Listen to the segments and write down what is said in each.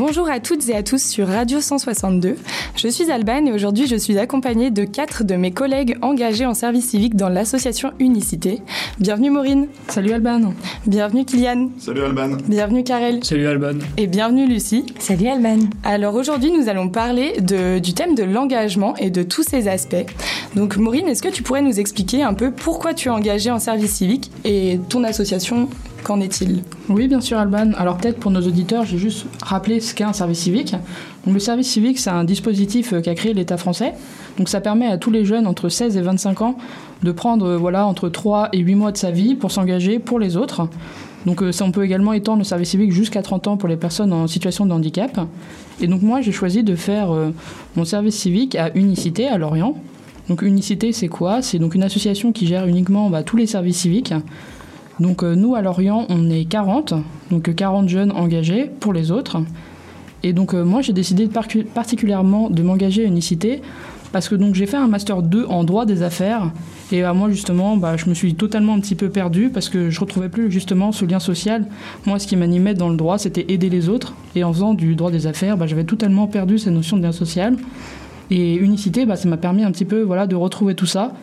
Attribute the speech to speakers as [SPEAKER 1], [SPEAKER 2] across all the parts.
[SPEAKER 1] Bonjour à toutes et à tous sur Radio 162. Je suis Alban et aujourd'hui je suis accompagnée de quatre de mes collègues engagés en service civique dans l'association Unicité. Bienvenue Maureen.
[SPEAKER 2] Salut Alban.
[SPEAKER 1] Bienvenue Kylian.
[SPEAKER 3] Salut Alban.
[SPEAKER 1] Bienvenue Karel.
[SPEAKER 4] Salut Alban.
[SPEAKER 1] Et bienvenue Lucie.
[SPEAKER 5] Salut Alban.
[SPEAKER 1] Alors aujourd'hui nous allons parler de, du thème de l'engagement et de tous ses aspects. Donc Maureen, est-ce que tu pourrais nous expliquer un peu pourquoi tu es engagée en service civique et ton association Qu'en est-il
[SPEAKER 2] Oui, bien sûr, Alban. Alors peut-être pour nos auditeurs, j'ai juste rappelé ce qu'est un service civique. Donc, le service civique, c'est un dispositif euh, qu'a créé l'État français. Donc ça permet à tous les jeunes entre 16 et 25 ans de prendre euh, voilà, entre 3 et 8 mois de sa vie pour s'engager pour les autres. Donc euh, ça, on peut également étendre le service civique jusqu'à 30 ans pour les personnes en situation de handicap. Et donc moi, j'ai choisi de faire mon service civique à Unicité, à Lorient. Donc Unicité, c'est quoi? C'est donc une association qui gère uniquement bah, tous les services civiques. Donc euh, nous, à Lorient, on est 40, donc 40 jeunes engagés pour les autres. Et donc euh, moi, j'ai décidé particulièrement de m'engager à Unicité parce que donc j'ai fait un master 2 en droit des affaires. Et bah, moi justement bah, je me suis totalement un petit peu perdu parce que je retrouvais plus justement ce lien social. Moi ce qui m'animait dans le droit c'était aider les autres. Et en faisant du droit des affaires bah, j'avais totalement perdu cette notion de lien social. Et unicité bah, ça m'a permis un petit peu voilà de retrouver tout ça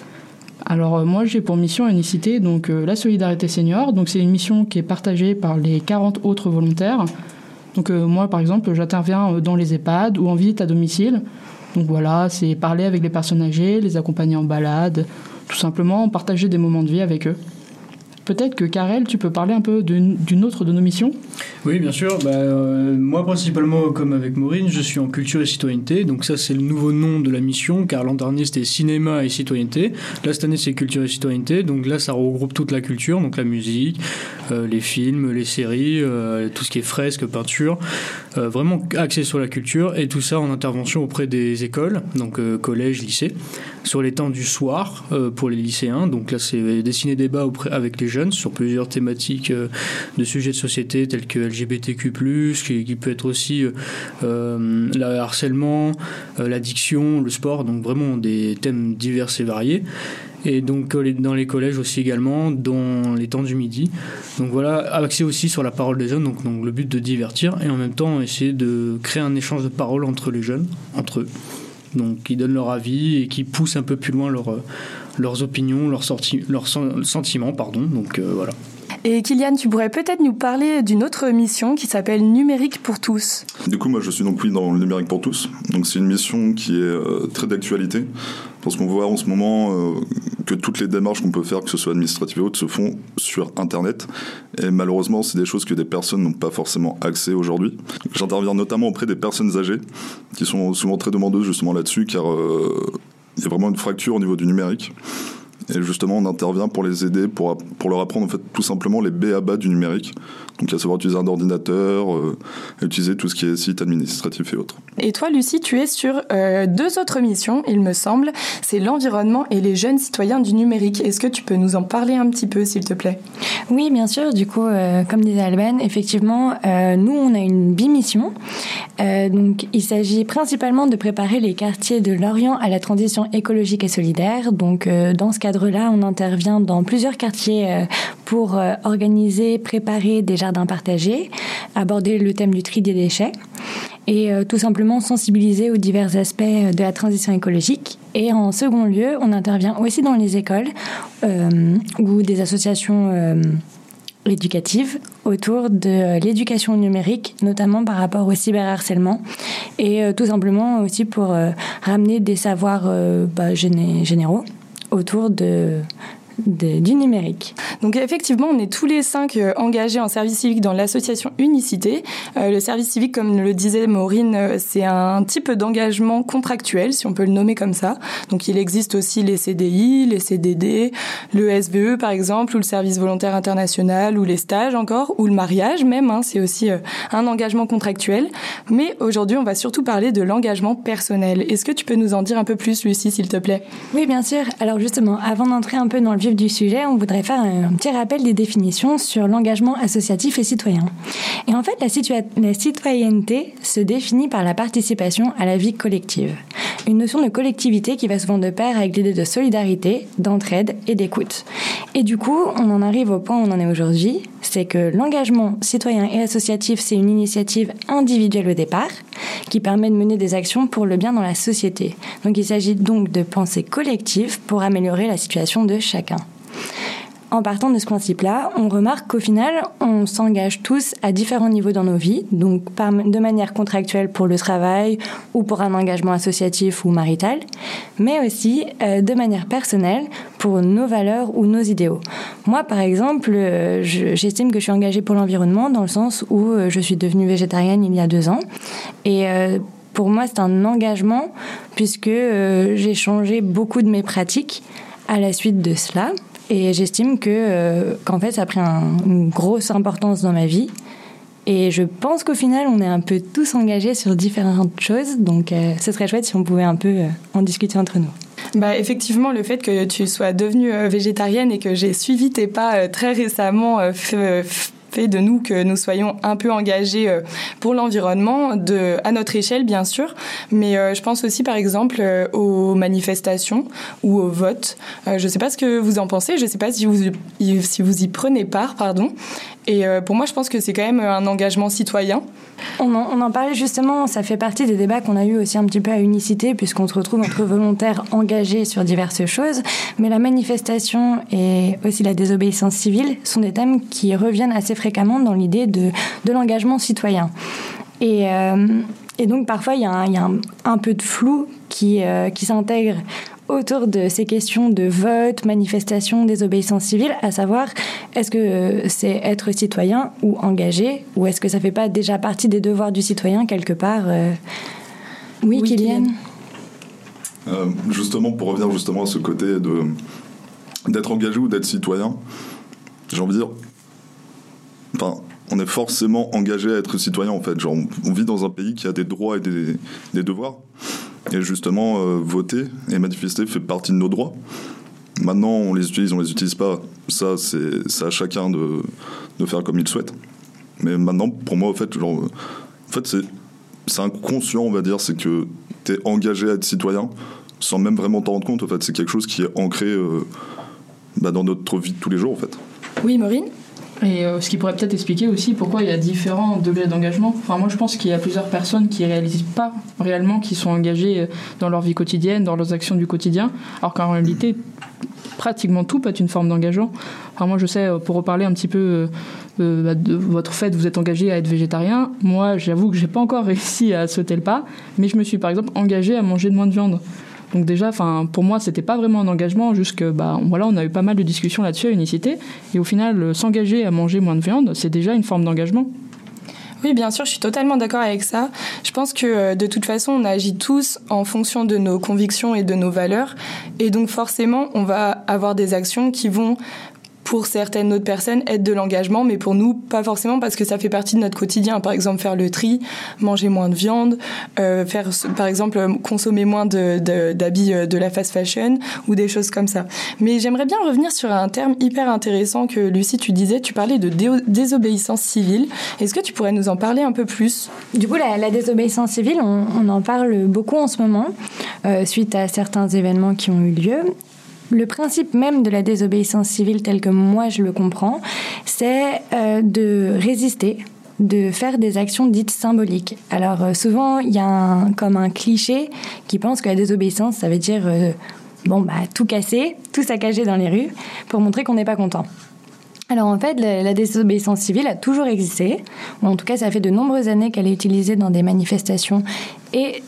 [SPEAKER 2] alors euh, moi j'ai pour mission unicité donc euh, la solidarité senior. Donc c'est une mission qui est partagée par les 40 autres volontaires. Donc euh, moi par exemple j'interviens dans les EHPAD ou en visite à domicile. Donc voilà, c'est parler avec les personnes âgées, les accompagner en balade, tout simplement partager des moments de vie avec eux. Peut-être que Karel, tu peux parler un peu d'une autre de nos missions?
[SPEAKER 4] Oui, bien sûr. Bah, euh, moi, principalement, comme avec Maureen, je suis en culture et citoyenneté. Donc ça, c'est le nouveau nom de la mission, car l'an dernier, c'était cinéma et citoyenneté. Là, cette année, c'est culture et citoyenneté. Donc là, ça regroupe toute la culture, donc la musique, euh, les films, les séries, euh, tout ce qui est fresque, peinture. vraiment axé sur la culture et tout ça en intervention auprès des écoles, donc collège, lycée, sur les temps du soir pour les lycéens. Donc là, c'est dessiner débat auprès, avec les jeunes sur plusieurs thématiques euh, de sujets de société tels que LGBTQ+, qui, qui peut être aussi euh, euh, le harcèlement, l'addiction, le sport, donc vraiment des thèmes divers et variés et donc dans les collèges aussi également, dans les temps du midi. Donc voilà, axé aussi sur la parole des jeunes, donc, donc le but de divertir et en même temps essayer de créer un échange de paroles entre les jeunes, entre eux, donc qui donnent leur avis et qui poussent un peu plus loin leur, leurs opinions, leurs, sorti leurs sentiments. Pardon. Donc euh, voilà.
[SPEAKER 1] Et Kylian, tu pourrais peut-être nous parler d'une autre mission qui s'appelle Numérique pour tous.
[SPEAKER 3] Du coup, moi, je suis donc oui dans le Numérique pour tous. Donc, c'est une mission qui est euh, très d'actualité parce qu'on voit en ce moment euh, que toutes les démarches qu'on peut faire, que ce soit administratives ou autres, se font sur Internet. Et malheureusement, c'est des choses que des personnes n'ont pas forcément accès aujourd'hui. J'interviens notamment auprès des personnes âgées qui sont souvent très demandeuses justement là-dessus, car il y a vraiment une fracture au niveau du numérique. Et justement, on intervient pour les aider, pour, pour leur apprendre en fait tout simplement les B à bas du numérique. Donc à savoir utiliser un ordinateur, euh, utiliser tout ce qui est site administratif et autres.
[SPEAKER 1] Et toi, Lucie, tu es sur euh, deux autres missions, il me semble. C'est l'environnement et les jeunes citoyens du numérique. Est-ce que tu peux nous en parler un petit peu, s'il te plaît?
[SPEAKER 5] Oui, bien sûr. Du coup, euh, comme disait Alban, effectivement, nous, on a une bimission. donc, il s'agit principalement de préparer les quartiers de l'Orient à la transition écologique et solidaire. Donc, dans ce cadre-là, on intervient dans plusieurs quartiers pour organiser, préparer des jardins partagés, aborder le thème du tri des déchets et euh, tout simplement sensibiliser aux divers aspects de la transition écologique. Et en second lieu, on intervient aussi dans les écoles euh, ou des associations euh, éducatives autour de l'éducation numérique, notamment par rapport au cyberharcèlement, et tout simplement aussi pour ramener des savoirs bah, généraux autour de du numérique.
[SPEAKER 1] Donc effectivement, on est tous les cinq euh, engagés en service civique dans l'association Unicité. Euh, le service civique, comme le disait Maureen, euh, c'est un type d'engagement contractuel, si on peut le nommer comme ça. Donc il existe aussi les CDI, les CDD, le SVE par exemple, ou le service volontaire international, ou les stages encore, ou le mariage même. Hein, c'est aussi un engagement contractuel. Mais aujourd'hui, on va surtout parler de l'engagement personnel. Est-ce que tu peux nous en dire un peu plus, Lucie, s'il te plaît?
[SPEAKER 5] Oui, bien sûr. Alors justement, avant d'entrer un peu dans le du sujet, on voudrait faire un petit rappel des définitions sur l'engagement associatif et citoyen. Et en fait, la, citoyenneté se définit par la participation à la vie collective. Une notion de collectivité qui va souvent de pair avec l'idée de solidarité, d'entraide et d'écoute. Et du coup, on en arrive au point où on en est aujourd'hui, c'est que l'engagement citoyen et associatif, c'est une initiative individuelle au départ qui permet de mener des actions pour le bien dans la société. Donc il s'agit donc de pensée collective pour améliorer la situation de chacun. En partant de ce principe-là, on remarque qu'au final, on s'engage tous à différents niveaux dans nos vies, donc de manière contractuelle pour le travail ou pour un engagement associatif ou marital, mais aussi euh, de manière personnelle pour nos valeurs ou nos idéaux. Moi, par exemple, euh, j'estime que je suis engagée pour l'environnement dans le sens où euh, je suis devenue végétarienne il y a deux ans. Et pour moi, c'est un engagement puisque j'ai changé beaucoup de mes pratiques à la suite de cela. Et j'estime que euh, qu'en fait, ça a pris une grosse importance dans ma vie. Et je pense qu'au final, on est un peu tous engagés sur différentes choses. Donc, euh, ce serait chouette si on pouvait un peu euh, en discuter entre nous.
[SPEAKER 1] Bah, effectivement, le fait que tu sois devenue végétarienne et que j'ai suivi tes pas très récemment fait de nous que nous soyons un peu engagés euh, pour l'environnement, de à notre échelle bien sûr, mais euh, je pense aussi par exemple euh, aux manifestations ou aux votes. Je ne sais pas ce que vous en pensez, je ne sais pas si vous si vous y prenez part, pardon. Et pour moi, je pense que c'est quand même un engagement citoyen.
[SPEAKER 5] On en, on en, parlait justement, ça fait partie des débats qu'on a eu aussi un petit peu à Unicité, puisqu'on se retrouve entre volontaires engagés sur diverses choses. Mais la manifestation et aussi la désobéissance civile sont des thèmes qui reviennent assez fréquemment dans l'idée de, de l'engagement citoyen. Et, euh, et, donc parfois, il y a un, il y a un, peu de flou qui, euh, qui s'intègre autour de ces questions de vote, manifestation, désobéissance civile, à savoir est-ce que euh, c'est être citoyen ou engagé, ou est-ce que ça fait pas déjà partie des devoirs du citoyen quelque part euh? Oui, oui, Kylian.
[SPEAKER 3] Euh, justement, pour revenir justement à ce côté de d'être engagé ou d'être citoyen, j'ai envie de dire, enfin, on est forcément engagé à être citoyen en fait. Genre, on vit dans un pays qui a des droits et des, des devoirs. Et justement, euh, voter et manifester fait partie de nos droits. Maintenant, on les utilise, on les utilise pas. Ça, c'est à chacun de, faire comme il souhaite. Mais maintenant, pour moi, en fait, en fait c'est inconscient, on va dire, c'est que tu es engagé à être citoyen sans même vraiment t'en rendre compte. En fait, c'est quelque chose qui est ancré euh, bah, dans notre vie de tous les jours, en fait.
[SPEAKER 1] Oui, Maureen?
[SPEAKER 2] Et euh, ce qui pourrait peut-être expliquer aussi pourquoi il y a différents degrés d'engagement. Enfin, moi, je pense qu'il y a plusieurs personnes qui réalisent pas réellement qu'ils sont engagés euh, dans leur vie quotidienne, dans leurs actions du quotidien, alors qu'en réalité, pratiquement tout peut être une forme d'engagement. Enfin, moi, je sais, euh, pour reparler un petit peu bah, de votre fait, vous êtes engagé à être végétarien. Moi, j'avoue que j'ai pas encore réussi à sauter le pas, mais je me suis par exemple engagé à manger de moins de viande. Donc déjà, enfin, pour moi, c'était pas vraiment un engagement, juste que, bah, voilà, on a eu pas mal de discussions là-dessus à Unicité, et au final, euh, s'engager à manger moins de viande, c'est déjà une forme d'engagement.
[SPEAKER 1] Oui, bien sûr, je suis totalement d'accord avec ça. Je pense que euh, de toute façon, on agit tous en fonction de nos convictions et de nos valeurs. Et donc forcément, on va avoir des actions qui vont pour certaines autres personnes être de l'engagement, mais pour nous pas forcément parce que ça fait partie de notre quotidien. Par exemple, faire le tri, manger moins de viande, euh, faire par exemple consommer moins d'habits de, d'habits euh, de, la fast fashion ou des choses comme ça. Mais j'aimerais bien revenir sur un terme hyper intéressant que Lucie tu disais. Tu parlais de désobéissance civile. Est-ce que tu pourrais nous en parler un peu plus?
[SPEAKER 5] Du coup, la, désobéissance civile, on, en parle beaucoup en ce moment euh, suite à certains événements qui ont eu lieu. Le principe même de la désobéissance civile tel que moi je le comprends, c'est euh, de résister de faire des actions dites symboliques. Alors euh, souvent, il y a comme un cliché qui pense que la désobéissance, ça veut dire euh, bon bah tout casser, tout saccager dans les rues pour montrer qu'on n'est pas content. Alors en fait, la, désobéissance civile a toujours existé, ou en tout cas ça fait de nombreuses années qu'elle est utilisée dans des manifestations, et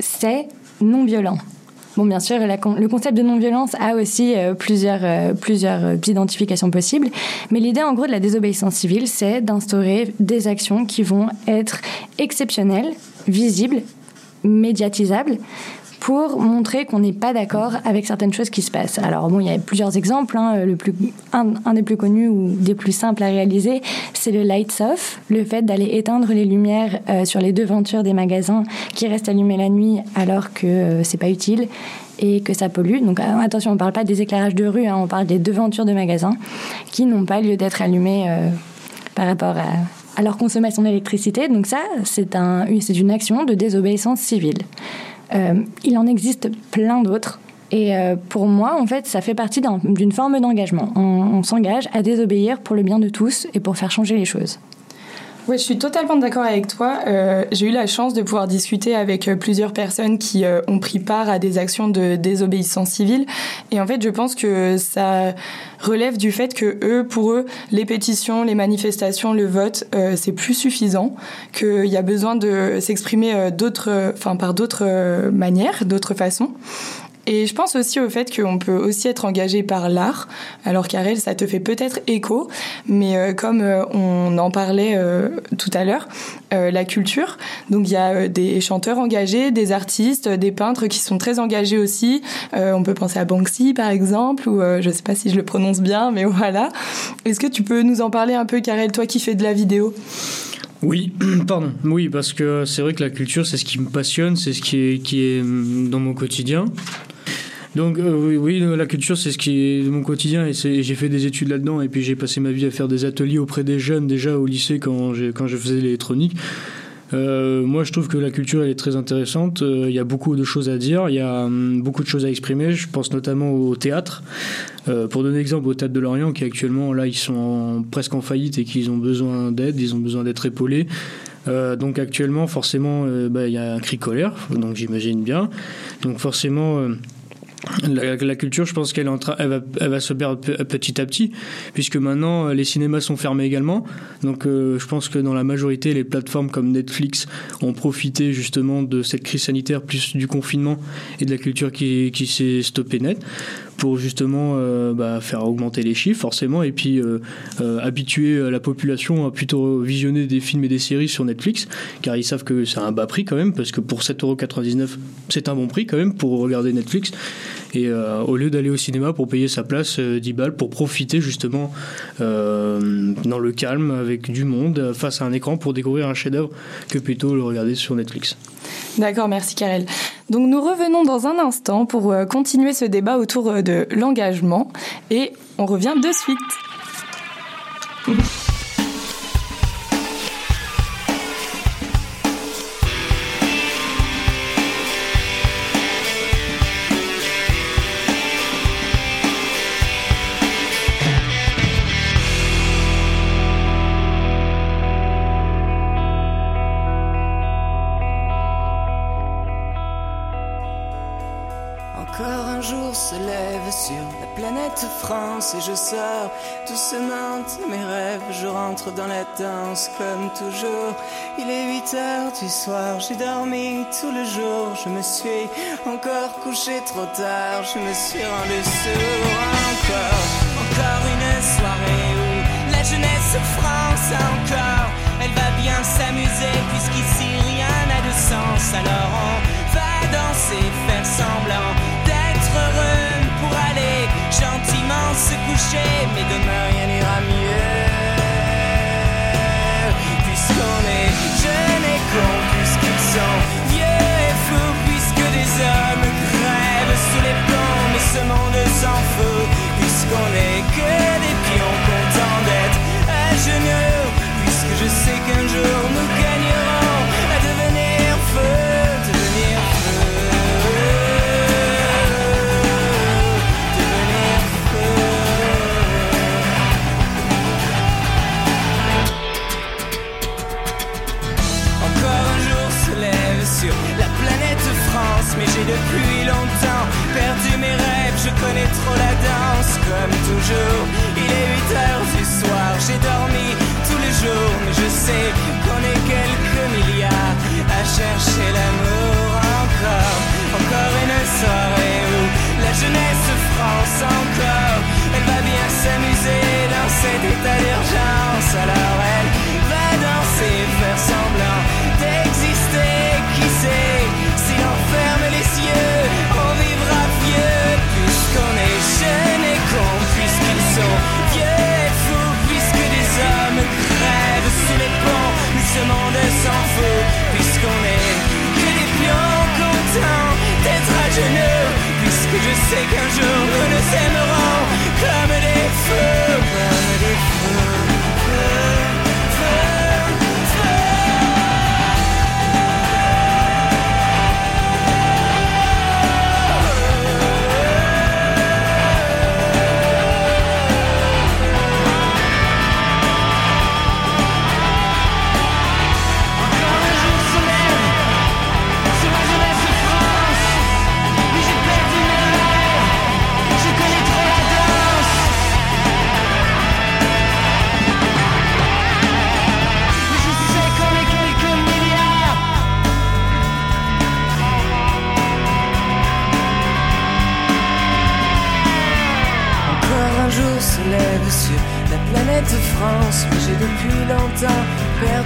[SPEAKER 5] c'est non violent. Bon, bien sûr, le concept de non-violence a aussi euh, plusieurs, euh, plusieurs euh, identifications possibles, mais l'idée en gros de la désobéissance civile, c'est d'instaurer des actions qui vont être exceptionnelles, visibles, médiatisables, pour montrer qu'on n'est pas d'accord avec certaines choses qui se passent. Alors bon, il y a plusieurs exemples. Hein. Le plus, un, des plus connus ou des plus simples à réaliser, c'est le lights off, le fait d'aller éteindre les lumières euh, sur les devantures des magasins qui restent allumés la nuit alors que euh, c'est pas utile et que ça pollue. Donc euh, attention, on ne parle pas des éclairages de rue, hein, on parle des devantures de magasins qui n'ont pas lieu d'être allumées par rapport à, leur consommation d'électricité. Donc ça, c'est un, une action de désobéissance civile. Euh, il en existe plein d'autres. Et pour moi, en fait, ça fait partie d'une forme d'engagement. on s'engage à désobéir pour le bien de tous et pour faire changer les choses.
[SPEAKER 1] Oui, je suis totalement d'accord avec toi. Euh, j'ai eu la chance de pouvoir discuter avec euh, plusieurs personnes qui euh, ont pris part à des actions de désobéissance civile. Et en fait, je pense que ça relève du fait que eux, pour eux, les pétitions, les manifestations, le vote, c'est plus suffisant, qu'il y a besoin de s'exprimer d'autres, enfin par d'autres manières, d'autres façons. Et je pense aussi au fait qu'on peut aussi être engagé par l'art. Alors Karel, ça te fait peut-être écho, mais euh, comme euh, on en parlait euh, tout à l'heure, la culture. Donc il y a des chanteurs engagés, des artistes, des peintres qui sont très engagés aussi. on peut penser à Banksy par exemple, ou je sais pas si je le prononce bien, mais voilà. Est-ce que tu peux nous en parler un peu, Karel, toi qui fais de la vidéo?
[SPEAKER 4] Oui, pardon. Oui, parce que c'est vrai que la culture, c'est ce qui me passionne, c'est ce qui est, mm, dans mon quotidien. Donc euh, oui, la culture, c'est ce qui est mon quotidien et j'ai fait des études là-dedans et puis j'ai passé ma vie à faire des ateliers auprès des jeunes déjà au lycée quand, quand je faisais l'électronique. Euh, moi, je trouve que la culture elle est très intéressante. Euh, il y a beaucoup de choses à dire, il y a hum, beaucoup de choses à exprimer. Je pense notamment au théâtre. pour donner exemple, au Théâtre de Lorient, qui actuellement là, ils sont presque en faillite et qu'ils ont besoin d'aide, ils ont besoin d'être épaulés. donc actuellement, forcément, bah, il y a un cri colère, donc j'imagine bien. Donc forcément la, culture, je pense qu'elle elle va, elle va se perdre petit à petit, puisque maintenant les cinémas sont fermés également. Donc euh, je pense que dans la majorité, les plateformes comme Netflix ont profité justement de cette crise sanitaire, plus du confinement et de la culture qui, qui s'est stoppée net pour justement euh, bah, faire augmenter les chiffres forcément et puis euh, euh, habituer la population à plutôt visionner des films et des séries sur Netflix car ils savent que c'est un bas prix quand même parce que pour 7,99€ c'est un bon prix quand même pour regarder Netflix et au lieu d'aller au cinéma pour payer sa place 10 balles pour profiter justement dans le calme avec du monde face à un écran pour découvrir un chef-d'œuvre que plutôt le regarder sur Netflix.
[SPEAKER 1] D'accord, merci Karel. Donc nous revenons dans un instant pour continuer ce débat autour de l'engagement et on revient de suite.
[SPEAKER 6] Je sors doucement de mes rêves. Je rentre dans la danse comme toujours. Il est 8 heures du soir, j'ai dormi tout le jour. Je me suis encore couché trop tard, je me suis rendu sourd encore. Encore une soirée où la jeunesse France encore. Elle va bien s'amuser puisqu'ici rien n'a de sens. Alors on va danser, faire semblant gentiment se coucher, mais demain rien n'ira mieux. Puisqu'on est jeunes et cons, puisqu'ils sont vieux et fous, puisque des hommes crèvent sous les ponts, mais ce monde s'en fout, puisqu'on est que des pions contents d'être à genoux, puisque je sais qu'un jour nous gagnerons sais qu'un jour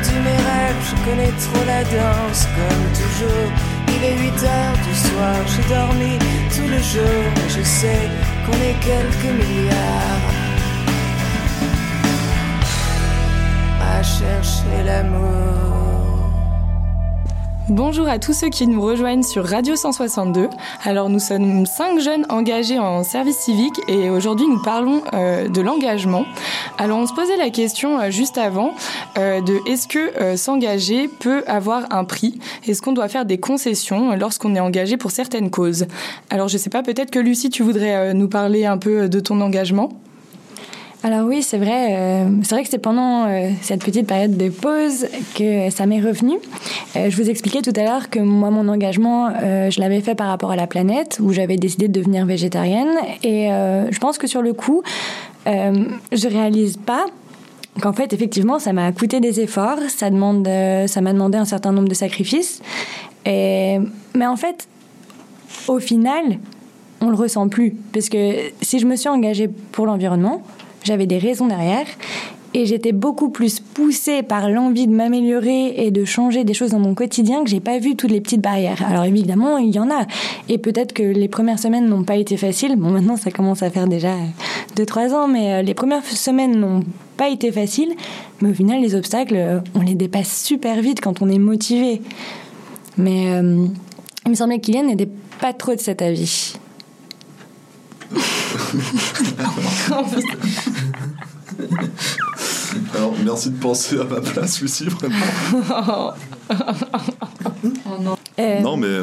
[SPEAKER 6] perdu mes rêves. Je connais trop la danse, comme toujours. Il est 8 heures du soir, j'ai dormi tout le jour, et je sais qu'on est quelques milliards à chercher l'amour.
[SPEAKER 1] Bonjour à tous ceux qui nous rejoignent sur Radio 162. Alors nous sommes cinq jeunes engagés en service civique et aujourd'hui nous parlons euh, de l'engagement. Alors on se posait la question euh, juste avant euh, de est-ce que s'engager peut avoir un prix? Est-ce qu'on doit faire des concessions lorsqu'on est engagé pour certaines causes? Alors je sais pas, peut-être que Lucie tu voudrais nous parler un peu de ton engagement
[SPEAKER 5] Alors oui, c'est vrai. euh, c'est vrai que c'est pendant euh, cette petite période de pause que ça m'est revenu. Euh, je vous expliquais tout à l'heure que moi, mon engagement, je l'avais fait par rapport à la planète, où j'avais décidé de devenir végétarienne. Et je pense que sur le coup, je réalise pas qu'en fait, effectivement, ça m'a coûté des efforts. Ça demande, ça m'a demandé un certain nombre de sacrifices. Et, mais en fait, au final, on le ressent plus. Parce que si je me suis engagée pour l'environnement, j'avais des raisons derrière. Et j'étais beaucoup plus poussée par l'envie de m'améliorer et de changer des choses dans mon quotidien que j'ai pas vu toutes les petites barrières. Alors évidemment, il y en a. Et peut-être que les premières semaines n'ont pas été faciles. Bon, maintenant, ça commence à faire déjà 2-3 ans, mais euh, les premières semaines n'ont pas été faciles. Mais au final, les obstacles, euh, on les dépasse super vite quand on est motivé. Mais euh, il me semblait qu'Iliane n'était pas trop de cet avis.
[SPEAKER 3] Alors, merci de penser à ma place, Lucie, vraiment.
[SPEAKER 5] Euh,
[SPEAKER 3] Non, mais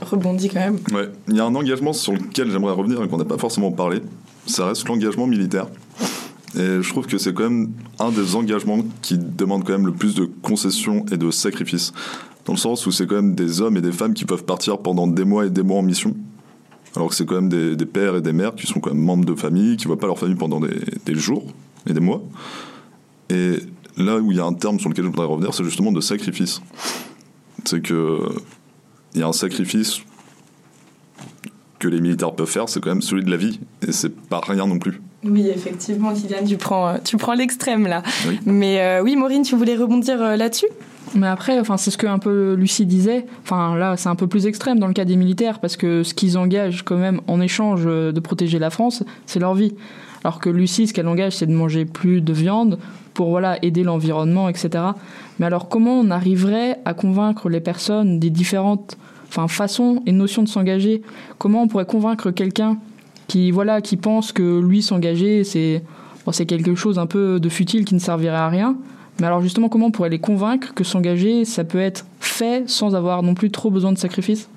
[SPEAKER 1] Rebondis quand même.
[SPEAKER 3] ouais, il y a un engagement sur lequel j'aimerais revenir et qu'on n'a pas forcément parlé. Ça reste l'engagement militaire. Et je trouve que c'est quand même un des engagements qui demande quand même le plus de concessions et de sacrifices. Dans le sens où c'est quand même des hommes et des femmes qui peuvent partir pendant des mois et des mois en mission. Alors que c'est quand même des, des pères et des mères qui sont quand même membres de famille, qui ne voient pas leur famille pendant des, des jours et des mois. Et là où il y a un terme sur lequel je voudrais revenir, c'est justement de sacrifice. C'est que il y a un sacrifice que les militaires peuvent faire, c'est quand même celui de la vie. Et c'est pas rien non plus.
[SPEAKER 1] Oui, effectivement, Kylian, tu prends, tu prends l'extrême là.
[SPEAKER 3] Oui.
[SPEAKER 1] Mais euh, oui, Maureen, tu voulais rebondir euh, là-dessus?
[SPEAKER 2] Mais après, enfin, c'est ce que un peu Lucie disait. Enfin, là, c'est un peu plus extrême dans le cas des militaires parce que ce qu'ils engagent quand même en échange euh, de protéger la France, c'est leur vie. Alors que Lucie, ce qu'elle engage, c'est de manger plus de viande pour voilà aider l'environnement, etc. Mais alors, comment on arriverait à convaincre les personnes des différentes, enfin, façons et notions de s'engager? Comment on pourrait convaincre quelqu'un qui voilà qui pense que lui s'engager, c'est bon, quelque chose un peu de futile qui ne servirait à rien mais alors justement, comment on pourrait les convaincre que s'engager, ça peut être fait sans avoir non plus trop besoin de sacrifices?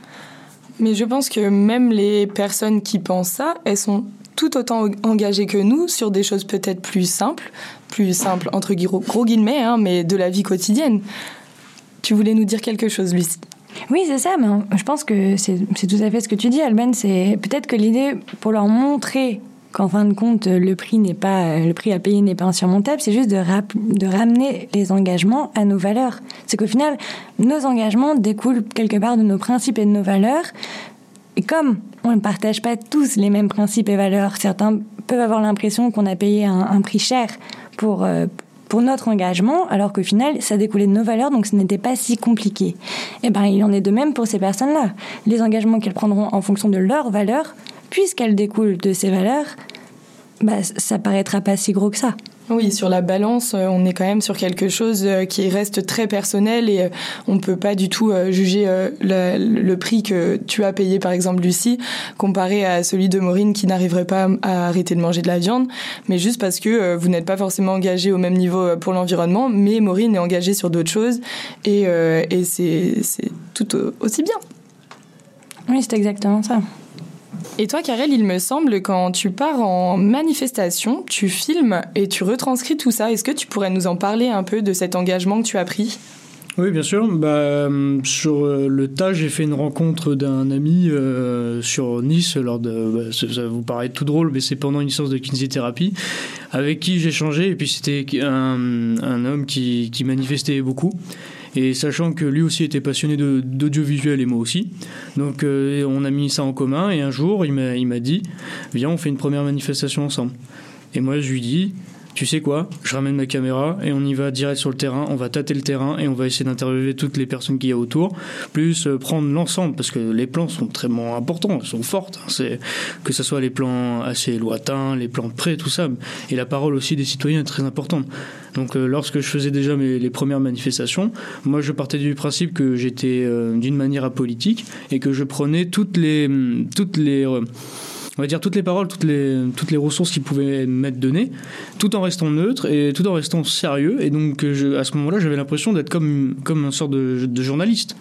[SPEAKER 1] Mais je pense que même les personnes qui pensent ça, elles sont tout autant engagées que nous sur des choses peut-être plus simples, plus simples entre gros, gros guillemets, hein, mais de la vie quotidienne. Tu voulais nous dire quelque chose, Lucie?
[SPEAKER 5] Oui, c'est ça, mais je pense que c'est c'est tout à fait ce que tu dis, Alban. C'est peut-être que l'idée, pour leur montrer qu'en fin de compte, le prix pas, le prix à payer n'est pas insurmontable, c'est juste de, de ramener les engagements à nos valeurs. C'est qu'au final, nos engagements découlent quelque part de nos principes et de nos valeurs. Et comme on ne partage pas tous les mêmes principes et valeurs, certains peuvent avoir l'impression qu'on a payé un, prix cher pour, euh, pour notre engagement, alors qu'au final, ça découlait de nos valeurs, donc ce n'était pas si compliqué. Et ben, il en est de même pour ces personnes-là. Les engagements qu'elles prendront en fonction de leurs valeurs, puisqu'elles découlent de ces valeurs, bah, ça paraîtra pas si gros que ça.
[SPEAKER 1] Oui, sur la balance, euh, on est quand même sur quelque chose euh, qui reste très personnel et euh, on ne peut pas du tout juger le, le prix que tu as payé, par exemple, Lucie, comparé à celui de Maureen qui n'arriverait pas à arrêter de manger de la viande, mais juste parce que vous n'êtes pas forcément engagé au même niveau pour l'environnement, mais Maureen est engagée sur d'autres choses et, et c'est tout au- aussi bien.
[SPEAKER 5] Oui, c'est exactement ça.
[SPEAKER 1] Et toi, Karel, il me semble, quand tu pars en manifestation, tu filmes et tu retranscris tout ça. Est-ce que tu pourrais nous en parler un peu de cet engagement que tu as pris?
[SPEAKER 4] Oui, bien sûr. Bah, euh, sur euh, le tas, j'ai fait une rencontre d'un ami euh, sur Nice. Lors de, bah, ça, vous paraît tout drôle, mais c'est pendant une séance de kinésithérapie avec qui j'ai changé. Et puis c'était un, homme qui manifestait beaucoup. Et sachant que lui aussi était passionné d'audiovisuel et moi aussi, donc euh, on a mis ça en commun. Et un jour, il m'a dit, viens, on fait une première manifestation ensemble. Et moi, je lui dis, tu sais quoi, je ramène ma caméra et on y va direct sur le terrain, on va tâter le terrain et on va essayer d'interviewer toutes les personnes qu'il y a autour, plus euh, prendre l'ensemble, parce que les plans sont très importants, sont fortes, hein. c'est que ce soit les plans assez lointains, les plans près, tout ça, et la parole aussi des citoyens est très importante. Donc euh, lorsque je faisais déjà mes, les premières manifestations, moi je partais du principe que j'étais euh, d'une manière apolitique et que je prenais toutes les toutes les on va dire toutes les paroles, toutes les, toutes les ressources qu'ils pouvaient m'être données, tout en restant neutre et tout en restant sérieux. Et donc, je, à ce moment-là, j'avais l'impression d'être comme, comme un sort de, de journaliste.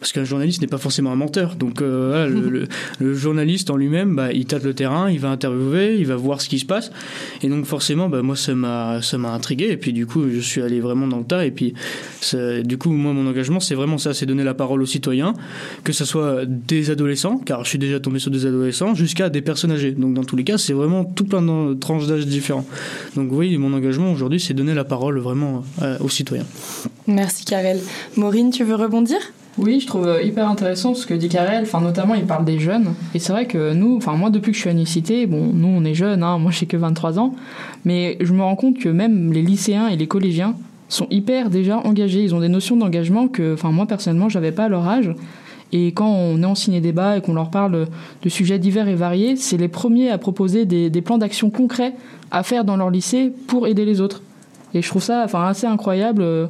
[SPEAKER 4] Parce qu'un journaliste n'est pas forcément un menteur. Donc, euh, le, le, journaliste en lui-même, bah, il tâte le terrain, il va interviewer, il va voir ce qui se passe. Et donc, forcément, bah, moi, ça m'a, ça m'a intrigué. Et puis, du coup, je suis allé vraiment dans le tas. Et puis, du coup, moi, mon engagement, c'est vraiment ça c'est donner la parole aux citoyens, que ce soit des adolescents, car je suis déjà tombé sur des adolescents, jusqu'à des personnes âgées. Donc dans tous les cas, c'est vraiment tout plein de tranches d'âge différents. Donc oui, mon engagement aujourd'hui, c'est donner la parole vraiment euh, aux citoyens.
[SPEAKER 1] Merci Karel. Maureen, tu veux rebondir?
[SPEAKER 2] Oui, je trouve euh, hyper intéressant ce que dit Karel, enfin notamment il parle des jeunes, et c'est vrai que nous, enfin moi depuis que je suis à Unicité, bon nous on est jeunes, hein, moi j'ai que 23 ans, mais je me rends compte que même les lycéens et les collégiens sont hyper déjà engagés, ils ont des notions d'engagement que enfin moi personnellement j'avais pas à leur âge, et quand on est en ciné-débat et qu'on leur parle de sujets divers et variés, c'est les premiers à proposer des, plans d'action concrets à faire dans leur lycée pour aider les autres. Et je trouve ça enfin, assez incroyable. Euh.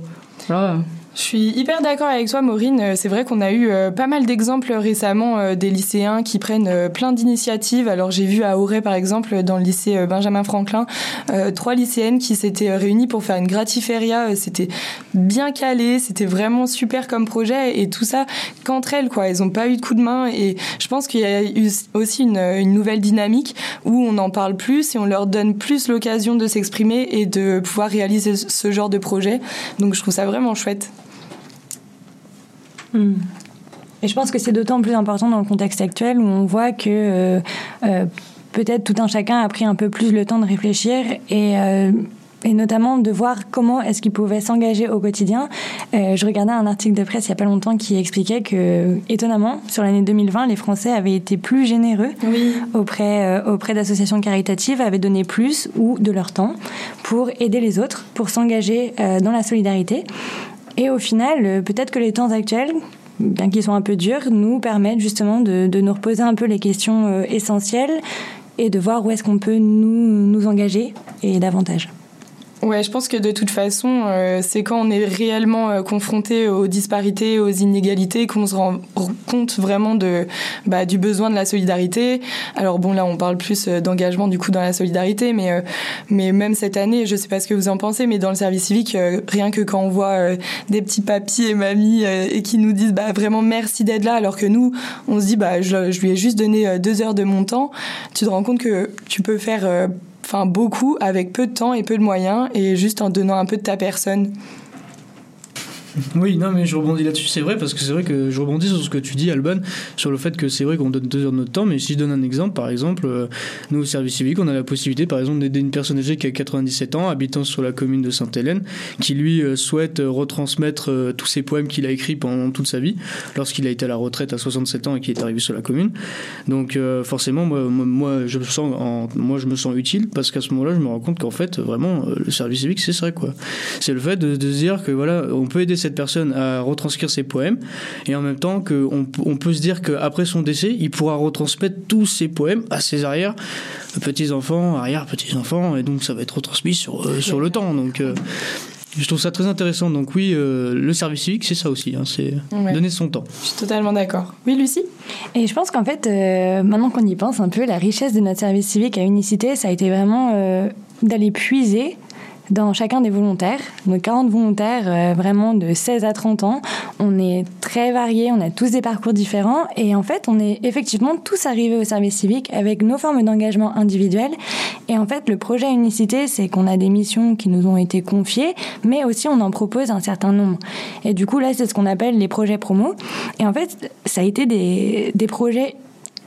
[SPEAKER 1] Je suis hyper d'accord avec toi, Maureen. Euh, c'est vrai qu'on a eu euh, pas mal d'exemples récemment euh, des lycéens qui prennent plein d'initiatives. Alors j'ai vu à Auray, par exemple, dans le lycée Benjamin Franklin, trois lycéennes qui s'étaient réunies pour faire une gratiféria. C'était bien calé, c'était vraiment super comme projet et tout ça qu'entre elles, quoi. Elles n'ont pas eu de coup de main et je pense qu'il y a eu aussi une, une nouvelle dynamique où on en parle plus et on leur donne plus l'occasion de s'exprimer et de pouvoir réaliser ce genre de projet. Donc je trouve ça vraiment chouette.
[SPEAKER 5] Hmm. Et je pense que c'est d'autant plus important dans le contexte actuel où on voit que euh, euh, peut-être tout un chacun a pris un peu plus le temps de réfléchir et euh, et notamment de voir comment est-ce qu'ils pouvaient s'engager au quotidien. je regardais un article de presse il n'y a pas longtemps qui expliquait que, étonnamment, sur l'année 2020, les Français avaient été plus généreux auprès, auprès d'associations caritatives, avaient donné plus ou de leur temps pour aider les autres, pour s'engager dans la solidarité. Et au final, euh, peut-être que les temps actuels, bien qu'ils soient un peu durs, nous permettent justement de, de, nous reposer un peu les questions euh, essentielles et de voir où est-ce qu'on peut nous, nous engager et davantage.
[SPEAKER 1] Ouais, je pense que de toute façon, euh, c'est quand on est réellement euh, confronté aux disparités, aux inégalités, qu'on se rend compte vraiment de bah, du besoin de la solidarité. Alors bon, là, on parle plus euh, d'engagement du coup dans la solidarité, mais mais même cette année, je sais pas ce que vous en pensez, mais dans le service civique, rien que quand on voit des petits papis et mamies et qui nous disent bah vraiment merci d'être là, alors que nous, on se dit bah je, je lui ai juste donné deux heures de mon temps, tu te rends compte que tu peux faire enfin beaucoup avec peu de temps et peu de moyens et juste en donnant un peu de ta personne.
[SPEAKER 4] Oui, non, mais je rebondis là-dessus. C'est vrai, parce que c'est vrai que je rebondis sur ce que tu dis, Alban, sur le fait que c'est vrai qu'on donne deux heures de notre temps. Mais si je donne un exemple, par exemple, euh, nous, au service civique, on a la possibilité, par exemple, d'aider une personne âgée qui a 97 ans, habitant sur la commune de Sainte-Hélène, qui lui euh, souhaite euh, retransmettre tous ses poèmes qu'il a écrits pendant toute sa vie, lorsqu'il a été à la retraite à 67 ans et qu'il est arrivé sur la commune. Donc, forcément, moi, je me sens en, moi, je me sens utile parce qu'à ce moment-là, je me rends compte qu'en fait, vraiment, le service civique, c'est ça, quoi. C'est le fait de, de dire que, voilà, on peut aider cette personne à retranscrire ses poèmes et en même temps qu'on on peut se dire qu'après son décès, il pourra retransmettre tous ses poèmes à ses arrière petits-enfants, arrière-petits-enfants et donc ça va être retransmis sur, euh, sur le temps. Donc euh, je trouve ça très intéressant. Donc oui, euh, le service civique, c'est ça aussi, hein, c'est donner son temps.
[SPEAKER 1] Je suis totalement d'accord. Oui, Lucie?
[SPEAKER 5] Et je pense qu'en fait, maintenant qu'on y pense un peu, la richesse de notre service civique à Unicité, ça a été vraiment d'aller puiser dans chacun des volontaires. Nos 40 volontaires, euh, vraiment de 16 à 30 ans. On est très variés, on a tous des parcours différents et en fait, on est effectivement tous arrivés au service civique avec nos formes d'engagement individuelles. Et en fait, le projet Unicité, c'est qu'on a des missions qui nous ont été confiées, mais aussi on en propose un certain nombre. Et du coup, là, c'est ce qu'on appelle les projets promo. Et en fait, ça a été des, des projets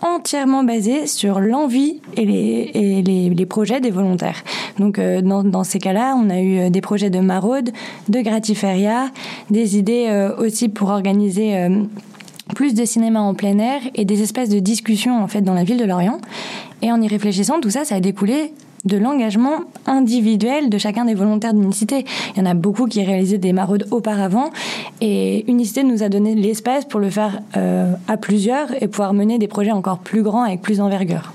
[SPEAKER 5] entièrement basé sur l'envie et, les, et les, les, projets des volontaires. Donc euh, dans, dans, ces cas-là, on a eu euh, des projets de maraude, de gratiféria, des idées euh, aussi pour organiser plus de cinéma en plein air et des espèces de discussions en fait dans la ville de Lorient. Et en y réfléchissant, tout ça, ça a découlé de l'engagement individuel de chacun des volontaires d'Unicité. Il y en a beaucoup qui réalisaient des maraudes auparavant et Unicité nous a donné l'espace pour le faire euh, à plusieurs et pouvoir mener des projets encore plus grands avec plus d'envergure.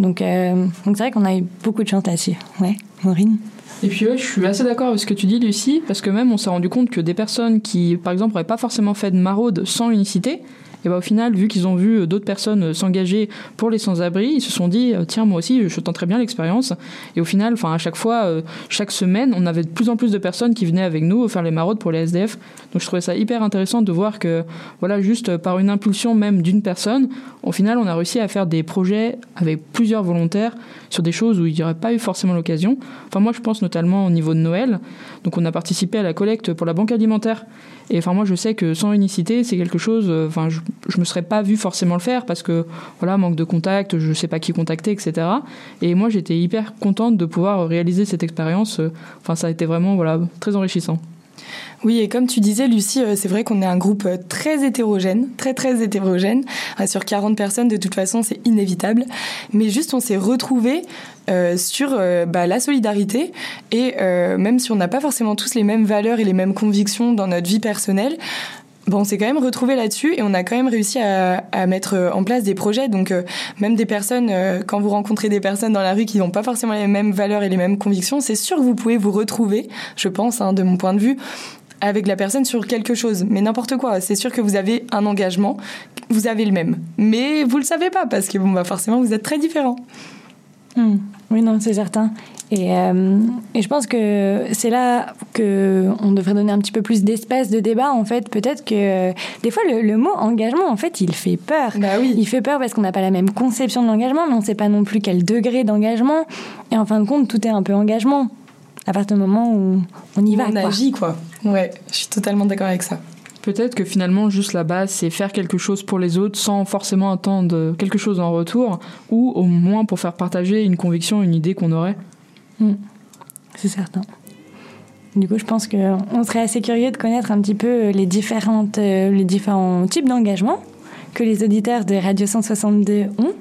[SPEAKER 5] Donc, euh, c'est vrai qu'on a eu beaucoup de chance là-dessus. Ouais, Maureen?
[SPEAKER 2] Et puis je suis assez d'accord avec ce que tu dis Lucie, parce que même on s'est rendu compte que des personnes qui, par exemple, n'auraient pas forcément fait de maraude sans unicité, et bah, au final, vu qu'ils ont vu euh, d'autres personnes euh, s'engager pour les sans-abri, ils se sont dit euh, tiens, moi aussi, je tenterai bien l'expérience. Et au final, enfin, à chaque fois, chaque semaine, on avait de plus en plus de personnes qui venaient avec nous faire les maraudes pour les SDF. Donc je trouvais ça hyper intéressant de voir que, voilà, juste par une impulsion même d'une personne, au final, on a réussi à faire des projets avec plusieurs volontaires sur des choses où il n'y aurait pas eu forcément l'occasion. Enfin, moi, je pense notamment au niveau de Noël. Donc on a participé à la collecte pour la banque alimentaire. Et enfin, moi, je sais que sans unicité, c'est quelque chose. Enfin, je, je me serais pas vu forcément le faire parce que voilà manque de contact, je sais pas qui contacter, etc. Et moi j'étais hyper contente de pouvoir réaliser cette expérience. Enfin ça a été vraiment voilà très enrichissant.
[SPEAKER 1] Oui, et comme tu disais, Lucie, euh, c'est vrai qu'on est un groupe euh, très hétérogène, très très hétérogène. Euh, sur 40 personnes, de toute façon, c'est inévitable. Mais juste, on s'est retrouvés sur bah, la solidarité. Et même si on n'a pas forcément tous les mêmes valeurs et les mêmes convictions dans notre vie personnelle, Bon, on s'est quand même retrouvé là-dessus et on a quand même réussi à, mettre euh, en place des projets. Donc, euh, même des personnes, euh, quand vous rencontrez des personnes dans la rue qui n'ont pas forcément les mêmes valeurs et les mêmes convictions, c'est sûr que vous pouvez vous retrouver, je pense, hein, de mon point de vue, avec la personne sur quelque chose. Mais n'importe quoi. C'est sûr que vous avez un engagement, vous avez le même. Mais vous le savez pas parce que, bon, bah, forcément, vous êtes très différents.
[SPEAKER 5] Hmm. Oui, non, c'est certain. Et, euh, et, je pense que c'est là que on devrait donner un petit peu plus d'espace de débat. En fait, peut-être que des fois le, mot engagement, en fait, il fait peur.
[SPEAKER 1] Bah oui.
[SPEAKER 5] Il fait peur parce qu'on n'a pas la même conception de l'engagement, mais on ne sait pas non plus quel degré d'engagement. Et en fin de compte, tout est un peu engagement à partir du moment où on y va.
[SPEAKER 1] On agit, quoi. Ouais, je suis totalement d'accord avec ça.
[SPEAKER 2] Peut-être que finalement, juste la base, c'est faire quelque chose pour les autres sans forcément attendre quelque chose en retour, ou au moins pour faire partager une conviction, une idée qu'on aurait.
[SPEAKER 5] Mm. C'est certain. Du coup, je pense qu'on serait assez curieux de connaître un petit peu les, différentes, euh, les différents types d'engagement que les auditeurs de Radio 162 ont.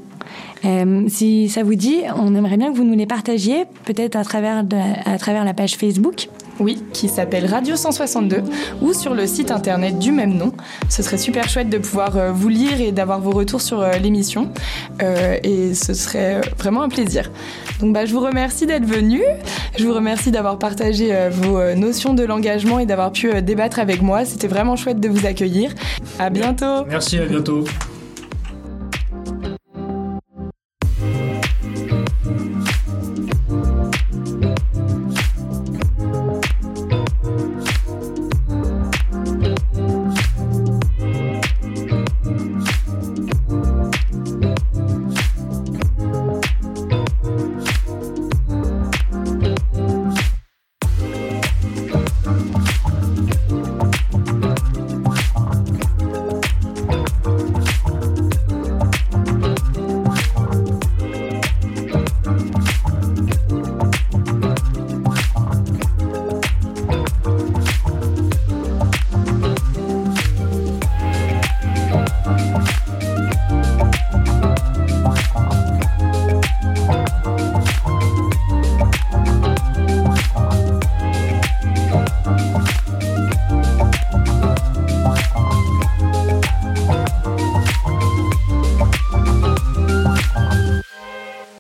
[SPEAKER 5] Euh, si ça vous dit, on aimerait bien que vous nous les partagiez, peut-être à à travers la page Facebook.
[SPEAKER 1] Oui, qui s'appelle Radio 162 ou sur le site internet du même nom. Ce serait super chouette de pouvoir euh, vous lire et d'avoir vos retours sur euh, l'émission. Euh, et ce serait vraiment un plaisir. Donc bah, je vous remercie d'être venu. Je vous remercie d'avoir partagé vos notions de l'engagement et d'avoir pu débattre avec moi. C'était vraiment chouette de vous accueillir. À bientôt.
[SPEAKER 4] Merci, à bientôt.